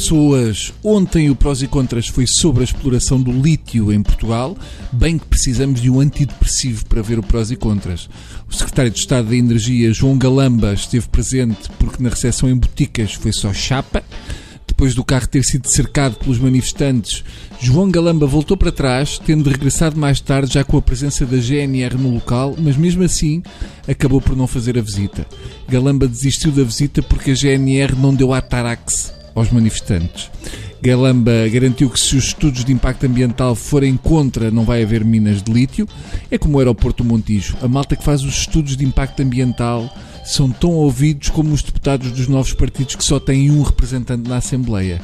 pessoas. Ontem o Prós e Contras foi sobre a exploração do lítio em Portugal, bem que precisamos de um antidepressivo para ver o Prós e Contras. O secretário de Estado da Energia, João Galamba, esteve presente porque na recepção em Boticas foi só chapa. Depois do carro ter sido cercado pelos manifestantes, João Galamba voltou para trás, tendo regressado mais tarde já com a presença da GNR no local, mas mesmo assim acabou por não fazer a visita. Galamba desistiu da visita porque a GNR não deu a tarax aos manifestantes. Galamba garantiu que se os estudos de impacto ambiental forem contra, não vai haver minas de lítio. É como o aeroporto Montijo. A malta que faz os estudos de impacto ambiental são tão ouvidos como os deputados dos novos partidos que só têm um representante na Assembleia.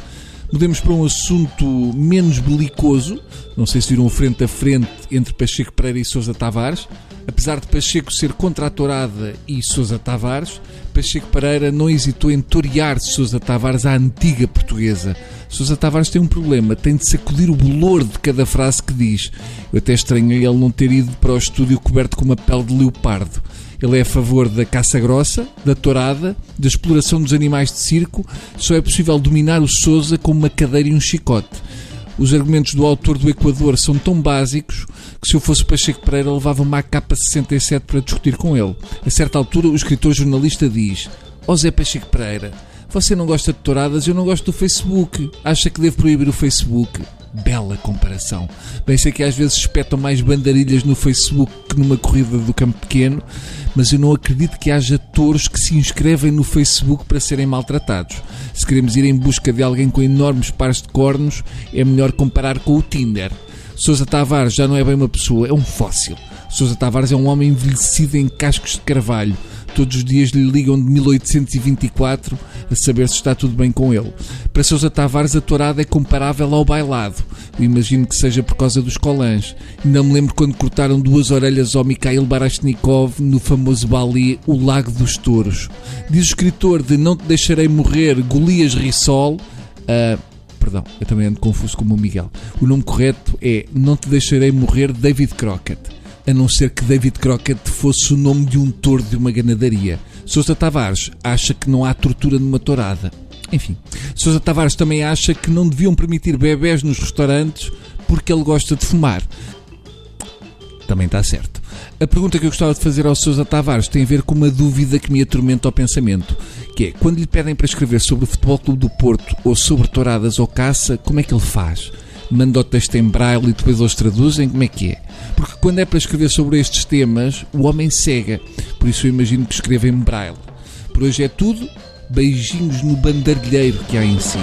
Mudemos para um assunto menos belicoso. Não sei se viram frente a frente entre Pacheco Pereira e Sousa Tavares. Apesar de Pacheco ser contra a tourada e Sousa Tavares, Pacheco Pereira não hesitou em torear Sousa Tavares à antiga portuguesa. Sousa Tavares tem um problema, tem de sacudir o bolor de cada frase que diz. Eu até estranhei ele não ter ido para o estúdio coberto com uma pele de leopardo. Ele é a favor da caça grossa, da tourada, da exploração dos animais de circo. Só é possível dominar o Sousa com uma cadeira e um chicote. Os argumentos do autor do Equador são tão básicos que se eu fosse Pacheco Pereira levava uma AK-67 para discutir com ele. A certa altura, o escritor jornalista diz: Ó oh Zé Pacheco Pereira, você não gosta de touradas, eu não gosto do Facebook. Acha que devo proibir o Facebook? Bela comparação. Bem, sei que às vezes espetam mais bandarilhas no Facebook que numa corrida do campo pequeno, mas eu não acredito que haja touros que se inscrevem no Facebook para serem maltratados. Se queremos ir em busca de alguém com enormes pares de cornos, é melhor comparar com o Tinder. Sousa Tavares já não é bem uma pessoa, é um fóssil. Sousa Tavares é um homem envelhecido em cascos de carvalho todos os dias lhe ligam de 1824 a saber se está tudo bem com ele. Para Sousa Tavares, a tourada é comparável ao bailado. Eu imagino que seja por causa dos colãs. Não me lembro quando cortaram duas orelhas ao Mikhail Barashnikov no famoso balé O Lago dos Touros. Diz o escritor de Não Te Deixarei Morrer, Golias Rissol. Uh, perdão, eu também ando confuso como o Miguel. O nome correto é Não Te Deixarei Morrer, David Crockett a não ser que David Crockett fosse o nome de um touro de uma ganadaria. Sousa Tavares acha que não há tortura numa tourada. Enfim, Sousa Tavares também acha que não deviam permitir bebés nos restaurantes porque ele gosta de fumar. Também está certo. A pergunta que eu gostava de fazer ao Sousa Tavares tem a ver com uma dúvida que me atormenta ao pensamento, que é, quando lhe pedem para escrever sobre o Futebol Clube do Porto ou sobre touradas ou caça, como é que ele faz? Manda o texto em braille e depois eles traduzem? Como é que é? Porque quando é para escrever sobre estes temas, o homem cega. Por isso eu imagino que escreva em braille. Por hoje é tudo. Beijinhos no bandarilheiro que há em si.